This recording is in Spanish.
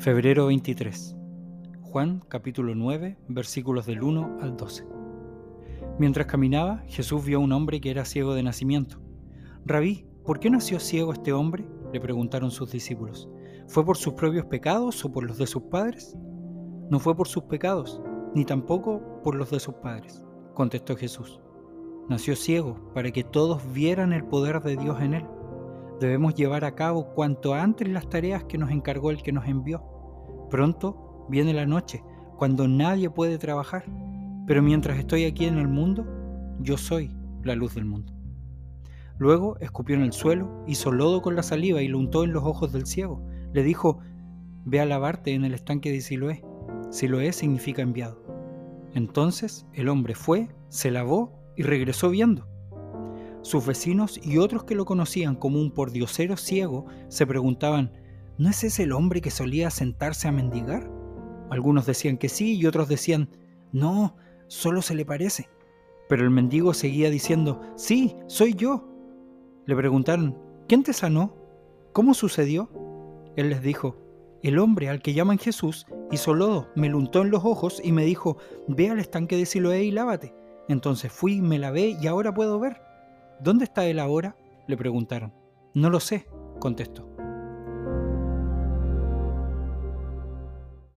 Febrero 23. Juan capítulo 9 versículos del 1 al 12. Mientras caminaba, Jesús vio a un hombre que era ciego de nacimiento. Rabí, ¿por qué nació ciego este hombre? le preguntaron sus discípulos. ¿Fue por sus propios pecados o por los de sus padres? No fue por sus pecados, ni tampoco por los de sus padres, contestó Jesús. Nació ciego para que todos vieran el poder de Dios en él. Debemos llevar a cabo cuanto antes las tareas que nos encargó el que nos envió. Pronto viene la noche, cuando nadie puede trabajar, pero mientras estoy aquí en el mundo, yo soy la luz del mundo. Luego escupió en el suelo, hizo lodo con la saliva y lo untó en los ojos del ciego. Le dijo, ve a lavarte en el estanque de Siloé. Siloé significa enviado. Entonces el hombre fue, se lavó y regresó viendo. Sus vecinos y otros que lo conocían como un pordiosero ciego se preguntaban, ¿no es ese el hombre que solía sentarse a mendigar? Algunos decían que sí y otros decían, no, solo se le parece. Pero el mendigo seguía diciendo, sí, soy yo. Le preguntaron, ¿quién te sanó? ¿Cómo sucedió? Él les dijo, el hombre al que llaman Jesús hizo lodo, me lo untó en los ojos y me dijo, ve al estanque de Siloé y lávate. Entonces fui, me lavé y ahora puedo ver. ¿Dónde está él ahora? le preguntaron. No lo sé, contestó.